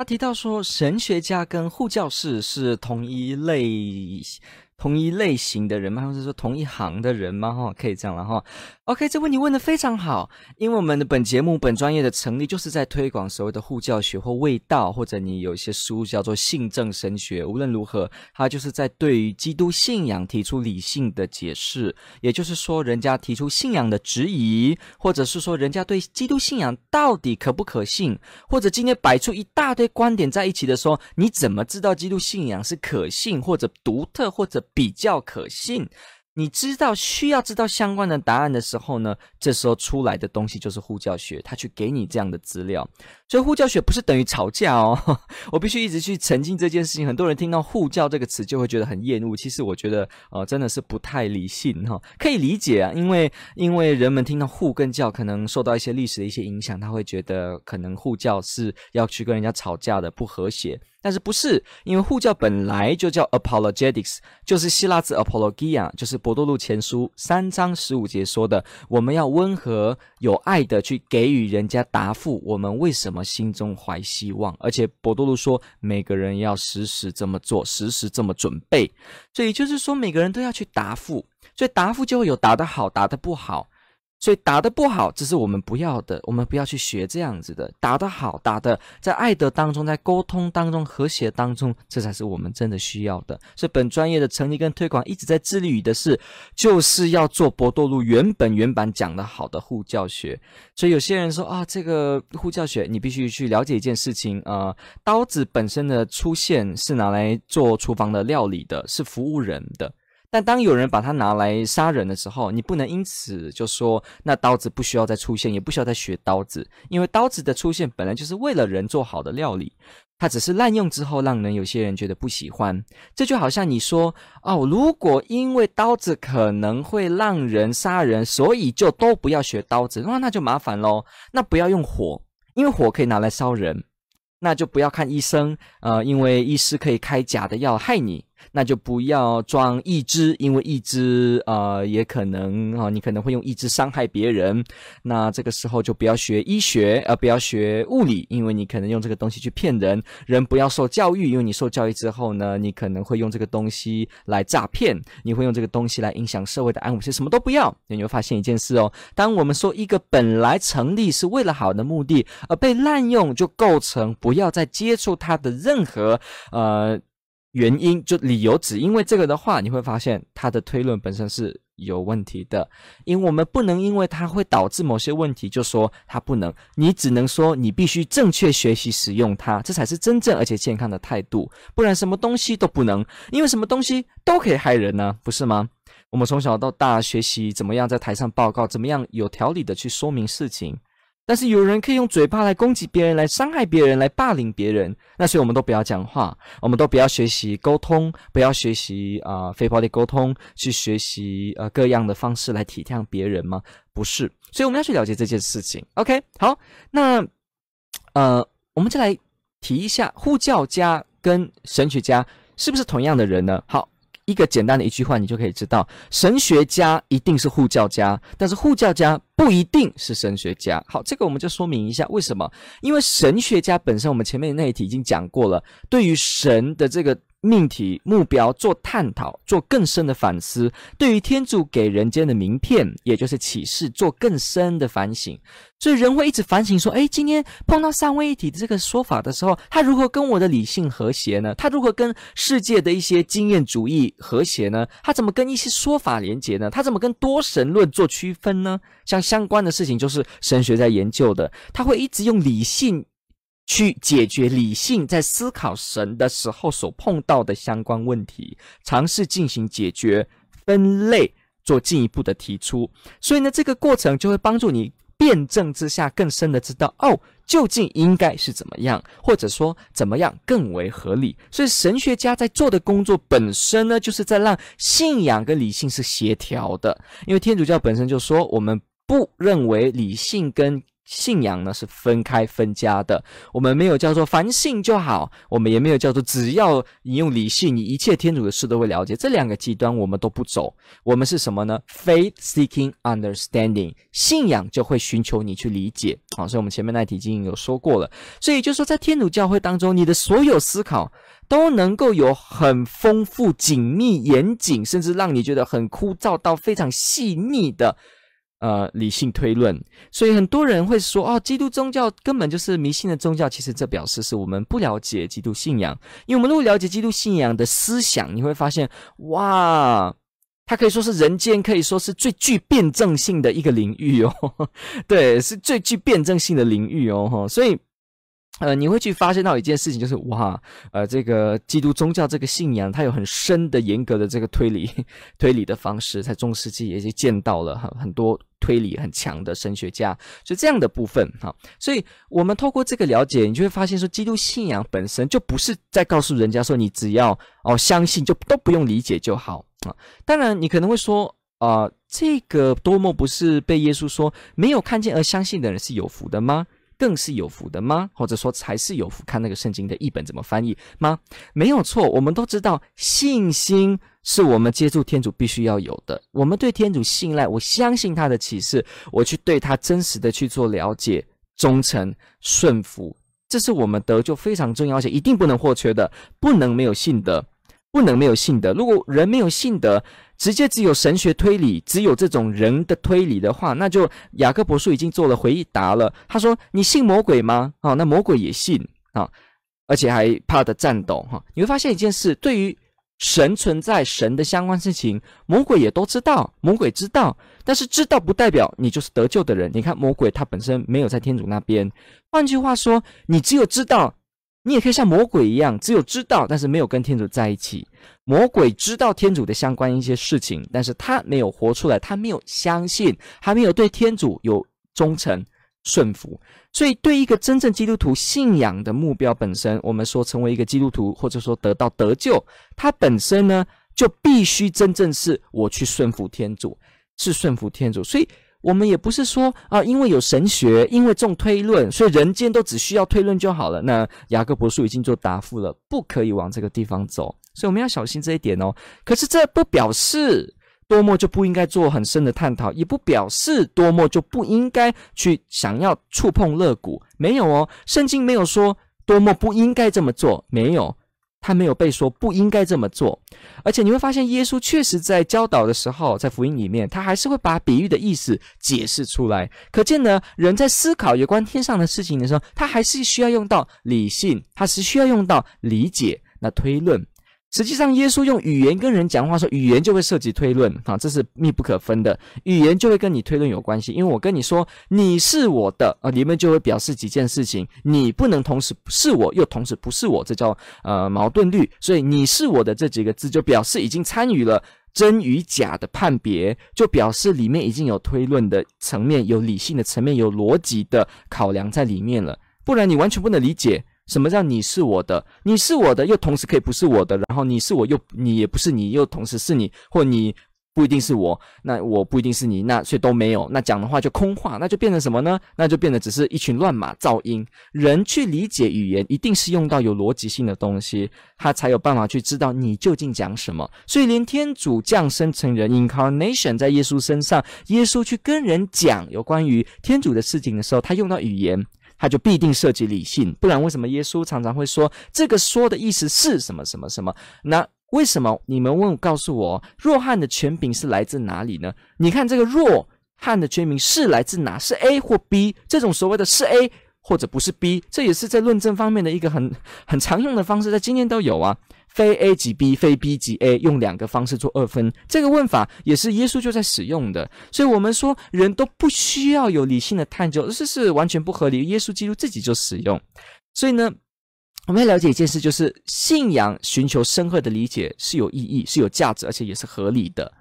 他提到说，神学家跟护教士是同一类。同一类型的人吗？或者说同一行的人吗？哈，可以这样了哈。OK，这问题问得非常好，因为我们的本节目本专业的成立，就是在推广所谓的护教学或卫道，或者你有一些书叫做信正神学。无论如何，它就是在对于基督信仰提出理性的解释，也就是说，人家提出信仰的质疑，或者是说人家对基督信仰到底可不可信，或者今天摆出一大堆观点在一起的时候，你怎么知道基督信仰是可信或者独特或者？比较可信，你知道需要知道相关的答案的时候呢，这时候出来的东西就是护教学，他去给你这样的资料。所以护教学不是等于吵架哦，我必须一直去澄清这件事情。很多人听到护教这个词就会觉得很厌恶，其实我觉得呃真的是不太理性哈，可以理解啊，因为因为人们听到护跟教可能受到一些历史的一些影响，他会觉得可能护教是要去跟人家吵架的，不和谐。但是不是，因为护教本来就叫 apologetics，就是希腊字 apologia，就是伯多禄前书三章十五节说的，我们要温和有爱的去给予人家答复，我们为什么心中怀希望？而且伯多禄说，每个人要时时这么做，时时这么准备，所以就是说每个人都要去答复，所以答复就会有答得好，答得不好。所以打得不好，这是我们不要的，我们不要去学这样子的。打得好，打得在爱的当中，在沟通当中，和谐当中，这才是我们真的需要的。所以本专业的成立跟推广一直在致力于的是，就是要做博多路原本原版讲的好的护教学。所以有些人说啊，这个护教学你必须去了解一件事情啊，呃，刀子本身的出现是拿来做厨房的料理的，是服务人的。但当有人把它拿来杀人的时候，你不能因此就说那刀子不需要再出现，也不需要再学刀子，因为刀子的出现本来就是为了人做好的料理，它只是滥用之后让人有些人觉得不喜欢。这就好像你说哦，如果因为刀子可能会让人杀人，所以就都不要学刀子，那那就麻烦喽。那不要用火，因为火可以拿来烧人，那就不要看医生，呃，因为医师可以开假的药害你。那就不要装一只，因为一只呃也可能啊、你可能会用一只伤害别人。那这个时候就不要学医学，呃，不要学物理，因为你可能用这个东西去骗人。人不要受教育，因为你受教育之后呢，你可能会用这个东西来诈骗，你会用这个东西来影响社会的安稳。其实什么都不要，你会发现一件事哦，当我们说一个本来成立是为了好的目的，而被滥用，就构成不要再接触它的任何呃。原因就理由，只因为这个的话，你会发现他的推论本身是有问题的。因为我们不能因为它会导致某些问题，就说它不能。你只能说你必须正确学习使用它，这才是真正而且健康的态度。不然什么东西都不能，因为什么东西都可以害人呢，不是吗？我们从小到大学习怎么样在台上报告，怎么样有条理的去说明事情。但是有人可以用嘴巴来攻击别人，来伤害别人，来霸凌别人。那所以我们都不要讲话，我们都不要学习沟通，不要学习啊、非暴力沟通，去学习呃各样的方式来体谅别人吗？不是。所以我们要去了解这件事情。OK，好，那呃，我们再来提一下，护教家跟神学家是不是同样的人呢？好。一个简单的一句话，你就可以知道，神学家一定是护教家，但是护教家不一定是神学家。好，这个我们就说明一下为什么？因为神学家本身，我们前面那一题已经讲过了，对于神的这个。命题目标做探讨，做更深的反思；对于天主给人间的名片，也就是启示，做更深的反省。所以人会一直反省说：“诶，今天碰到三位一体的这个说法的时候，他如何跟我的理性和谐呢？他如何跟世界的一些经验主义和谐呢？他怎么跟一些说法连结呢？他怎么跟多神论做区分呢？像相关的事情，就是神学在研究的，他会一直用理性。”去解决理性在思考神的时候所碰到的相关问题，尝试进行解决、分类，做进一步的提出。所以呢，这个过程就会帮助你辩证之下更深的知道，哦，究竟应该是怎么样，或者说怎么样更为合理。所以神学家在做的工作本身呢，就是在让信仰跟理性是协调的。因为天主教本身就说，我们不认为理性跟信仰呢是分开分家的，我们没有叫做凡信就好，我们也没有叫做只要你用理性，你一切天主的事都会了解。这两个极端我们都不走，我们是什么呢？Faith seeking understanding，信仰就会寻求你去理解。好，所以我们前面那题已经有说过了。所以就说，在天主教会当中，你的所有思考都能够有很丰富、紧密、严谨，甚至让你觉得很枯燥到非常细腻的。呃，理性推论，所以很多人会说，哦，基督宗教根本就是迷信的宗教。其实这表示是我们不了解基督信仰，因为我们如果了解基督信仰的思想，你会发现，哇，它可以说是人间可以说是最具辩证性的一个领域哦，对，是最具辩证性的领域哦，所以。呃，你会去发现到一件事情，就是哇，呃，这个基督宗教这个信仰，它有很深的、严格的这个推理、推理的方式，在中世纪也就见到了很很多推理很强的神学家，所以这样的部分哈。所以，我们透过这个了解，你就会发现说，基督信仰本身就不是在告诉人家说，你只要哦相信，就都不用理解就好啊。当然，你可能会说，啊、这个多么不是被耶稣说，没有看见而相信的人是有福的吗？更是有福的吗？或者说才是有福？看那个圣经的译本怎么翻译吗？没有错，我们都知道，信心是我们接触天主必须要有的。我们对天主信赖，我相信他的启示，我去对他真实的去做了解、忠诚、顺服，这是我们得救非常重要且一定不能或缺的，不能没有信德，不能没有信德。如果人没有信德，直接只有神学推理，只有这种人的推理的话，那就雅各伯书已经做了回答了。他说：“你信魔鬼吗？啊、那魔鬼也信啊、而且还怕的颤抖哈。你会发现一件事，对于神存在、神的相关事情，魔鬼也都知道，魔鬼知道，但是知道不代表你就是得救的人。你看魔鬼他本身没有在天主那边，换句话说，你只有知道。”你也可以像魔鬼一样，只有知道，但是没有跟天主在一起。魔鬼知道天主的相关一些事情，但是他没有活出来，他没有相信，还没有对天主有忠诚顺服。所以，对一个真正基督徒信仰的目标本身，我们说成为一个基督徒，或者说得到得救，他本身呢，就必须真正是我去顺服天主，是顺服天主。所以。我们也不是说啊，因为有神学，因为重推论，所以人间都只需要推论就好了。那雅各伯书已经做答复了，不可以往这个地方走，所以我们要小心这一点哦。可是这不表示多么就不应该做很深的探讨，也不表示多么就不应该去想要触碰肋骨，没有哦。圣经没有说多么不应该这么做，没有。他没有被说不应该这么做，而且你会发现，耶稣确实在教导的时候，在福音里面，他还是会把比喻的意思解释出来。可见呢，人在思考有关天上的事情的时候，他还是需要用到理性，他是需要用到理解，那推论。实际上，耶稣用语言跟人讲话说，语言就会涉及推论，啊，这是密不可分的。语言就会跟你推论有关系，因为我跟你说你是我的，啊，里面就会表示几件事情，你不能同时是我又同时不是我，这叫呃矛盾律。所以你是我的这几个字就表示已经参与了真与假的判别，就表示里面已经有推论的层面，有理性的层面，有逻辑的考量在里面了，不然你完全不能理解。什么叫你是我的？你是我的，又同时可以不是我的。然后你是我又你也不是你，又同时是你，或你不一定是我，那我不一定是你，那所以都没有。那讲的话就空话，那就变成什么呢？那就变得只是一群乱码噪音。人去理解语言，一定是用到有逻辑性的东西，他才有办法去知道你究竟讲什么。所以连天主降生成人 （incarnation） 在耶稣身上，耶稣去跟人讲有关于天主的事情的时候，他用到语言。他就必定涉及理性，不然为什么耶稣常常会说这个说的意思是什么什么什么？那为什么你们问告诉我，若汉的权柄是来自哪里呢？你看这个若汉的权柄是来自哪？是 A 或 B？这种所谓的是 A 或者不是 B，这也是在论证方面的一个很很常用的方式，在今天都有啊。非 A 即 B，非 B 即 A，用两个方式做二分，这个问法也是耶稣就在使用的。所以，我们说人都不需要有理性的探究，这是完全不合理。耶稣基督自己就使用。所以呢，我们要了解一件事，就是信仰寻求深刻的理解是有意义、是有价值，而且也是合理的。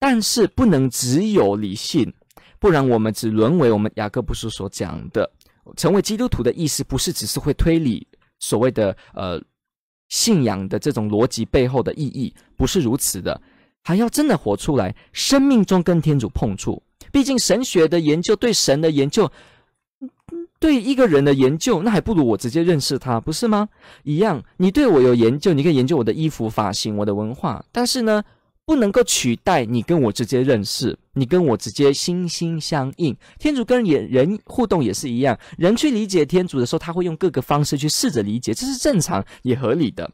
但是不能只有理性，不然我们只沦为我们雅各布斯所讲的。成为基督徒的意思，不是只是会推理所谓的呃信仰的这种逻辑背后的意义，不是如此的，还要真的活出来，生命中跟天主碰触。毕竟神学的研究，对神的研究，对一个人的研究，那还不如我直接认识他，不是吗？一样，你对我有研究，你可以研究我的衣服、发型、我的文化，但是呢，不能够取代你跟我直接认识，你跟我直接心心相印。天主跟人人互动也是一样，人去理解天主的时候，他会用各个方式去试着理解，这是正常也合理的。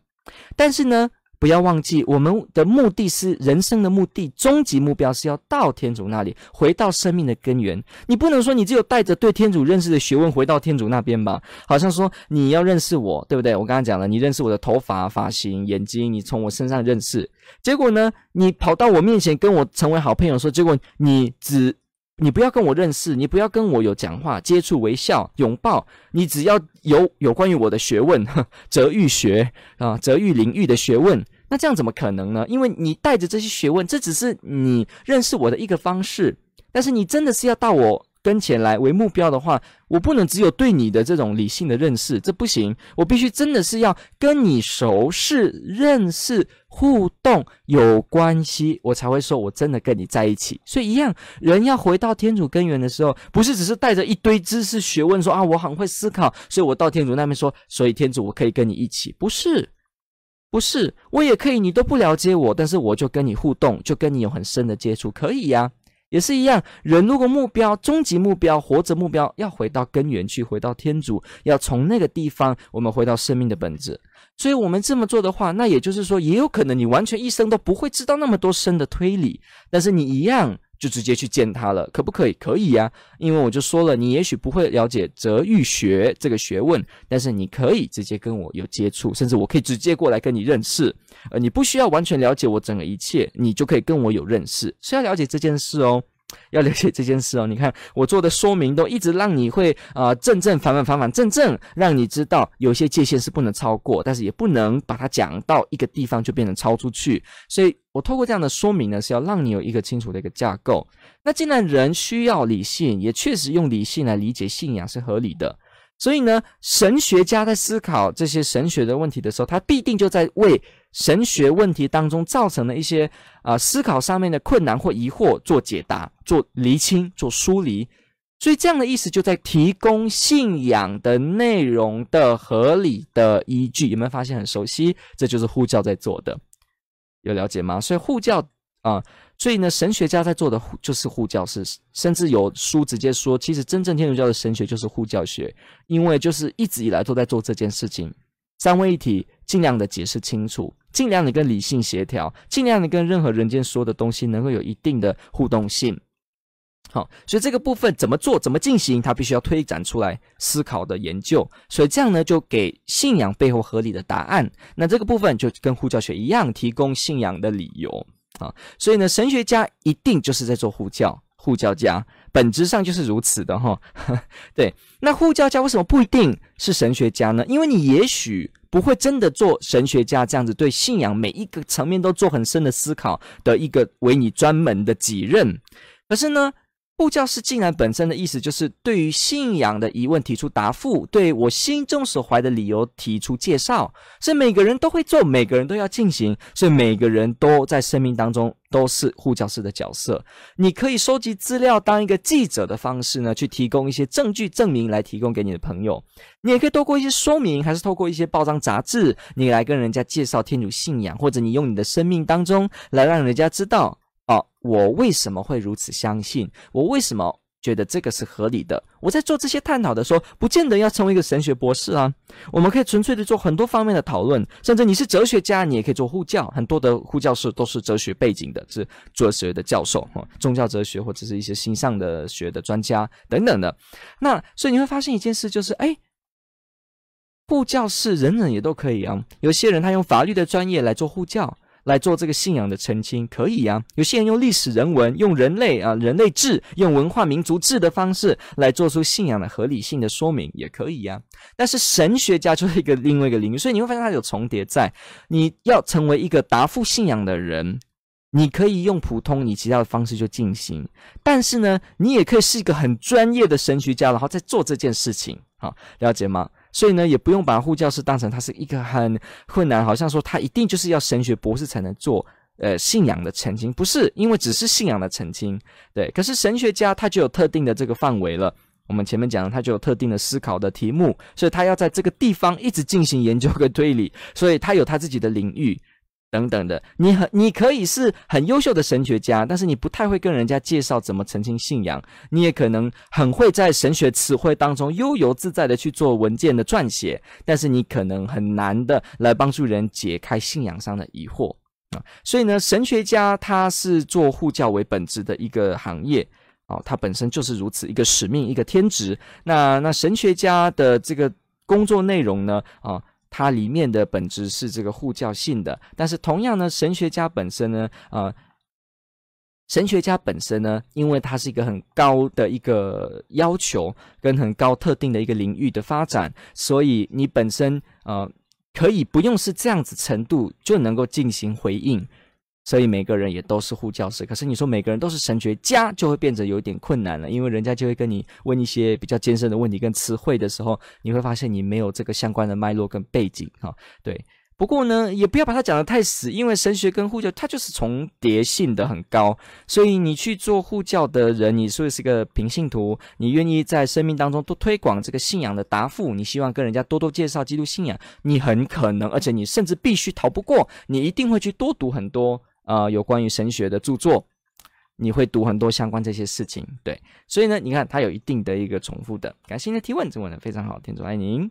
但是呢，不要忘记，我们的目的是人生的目的，终极目标是要到天主那里，回到生命的根源。你不能说你只有带着对天主认识的学问回到天主那边吧？好像说你要认识我，对不对？我刚刚讲了，你认识我的头发、发型、眼睛，你从我身上认识。结果呢，你跑到我面前跟我成为好朋友说，结果你只。你不要跟我认识，你不要跟我有讲话、接触、微笑、拥抱，你只要有有关于我的学问，哲育学啊，哲育领域的学问，那这样怎么可能呢？因为你带着这些学问，这只是你认识我的一个方式，但是你真的是要到我。跟前来为目标的话，我不能只有对你的这种理性的认识，这不行。我必须真的是要跟你熟识、认识、互动有关系，我才会说我真的跟你在一起。所以一样，人要回到天主根源的时候，不是只是带着一堆知识学问说啊，我很会思考，所以我到天主那边说，所以天主我可以跟你一起，不是，不是，我也可以，你都不了解我，但是我就跟你互动，就跟你有很深的接触，可以呀。也是一样，人如果目标、终极目标、活着目标要回到根源去，回到天主，要从那个地方，我们回到生命的本质。所以，我们这么做的话，那也就是说，也有可能你完全一生都不会知道那么多生的推理，但是你一样就直接去见他了，可不可以？可以呀，因为我就说了，你也许不会了解哲育学这个学问，但是你可以直接跟我有接触，甚至我可以直接过来跟你认识。呃，你不需要完全了解我整个一切，你就可以跟我有认识。是要了解这件事哦，要了解这件事哦。你看我做的说明都一直让你会啊、正正反反反反正正，让你知道有些界限是不能超过，但是也不能把它讲到一个地方就变成超出去。所以我透过这样的说明呢，是要让你有一个清楚的一个架构。那既然人需要理性，也确实用理性来理解信仰是合理的。所以呢，神学家在思考这些神学的问题的时候，他必定就在为神学问题当中造成的一些啊、思考上面的困难或疑惑做解答、做厘清、做梳理。所以这样的意思就在提供信仰的内容的合理的依据。有没有发现很熟悉？这就是护教在做的，有了解吗？所以护教啊。所以呢，神学家在做的就是护教士，甚至有书直接说，其实真正天主教的神学就是护教学，因为就是一直以来都在做这件事情，三位一体，尽量的解释清楚，尽量的跟理性协调，尽量的跟任何人间说的东西能够有一定的互动性。好，所以这个部分怎么做，怎么进行，它必须要推展出来思考的研究，所以这样呢，就给信仰背后合理的答案。那这个部分就跟护教学一样，提供信仰的理由。啊，所以呢，神学家一定就是在做护教，护教家本质上就是如此的哈。对，那护教家为什么不一定是神学家呢？因为你也许不会真的做神学家这样子，对信仰每一个层面都做很深的思考的一个为你专门的己任。可是呢，护教士竟然本身的意思就是对于信仰的疑问提出答复，对我心中所怀的理由提出介绍，所以每个人都会做，每个人都要进行，所以每个人都在生命当中都是护教士的角色。你可以收集资料，当一个记者的方式呢，去提供一些证据证明来提供给你的朋友。你也可以透过一些说明，还是透过一些报章杂志，你来跟人家介绍天主信仰，或者你用你的生命当中来让人家知道。我为什么会如此相信？我为什么觉得这个是合理的？我在做这些探讨的时候，不见得要成为一个神学博士啊。我们可以纯粹的做很多方面的讨论，甚至你是哲学家，你也可以做护教。很多的护教士都是哲学背景的，是哲学的教授，哈，宗教哲学或者是一些形上的学的专家等等的。那所以你会发现一件事，就是哎，护教士人人也都可以啊。有些人他用法律的专业来做护教。来做这个信仰的澄清，可以呀、有些人用历史人文、用人类啊、人类志、用文化民族志的方式来做出信仰的合理性的说明，也可以呀、但是神学家就是一个另外一个领域，所以你会发现它有重叠在。你要成为一个答复信仰的人，你可以用普通你其他的方式就进行，但是呢，你也可以是一个很专业的神学家，然后再做这件事情，好，了解吗？所以呢，也不用把护教士当成他是一个很困难，好像说他一定就是要神学博士才能做。呃，信仰的澄清不是因为只是信仰的澄清，对。可是神学家他就有特定的这个范围了。我们前面讲的，他就有特定的思考的题目，所以他要在这个地方一直进行研究跟推理，所以他有他自己的领域等等的。你很你可以是很优秀的神学家，但是你不太会跟人家介绍怎么澄清信仰。你也可能很会在神学词汇当中悠游自在的去做文件的撰写，但是你可能很难的来帮助人解开信仰上的疑惑啊。所以呢，神学家他是做护教为本职的一个行业哦，他本身就是如此一个使命，一个天职。那那神学家的这个工作内容呢，啊，它里面的本质是这个护教性的。但是同样呢，神学家本身呢，啊，神学家本身呢，因为它是一个很高的一个要求，跟很高特定的一个领域的发展，所以你本身啊。可以不用是这样子程度就能够进行回应，所以每个人也都是护教士。可是你说每个人都是神学家，就会变得有点困难了，因为人家就会跟你问一些比较艰深的问题跟词汇的时候，你会发现你没有这个相关的脉络跟背景哈，对。不过呢，也不要把它讲得太死，因为神学跟护教它就是重叠性的很高，所以你去做护教的人，你说是个平信徒，你愿意在生命当中多推广这个信仰的答复，你希望跟人家多多介绍基督信仰，你很可能，而且你甚至必须逃不过，你一定会去多读很多呃有关于神学的著作，你会读很多相关这些事情，对，所以呢，你看它有一定的一个重复的。感谢您的提问，这问的非常好，天主爱您。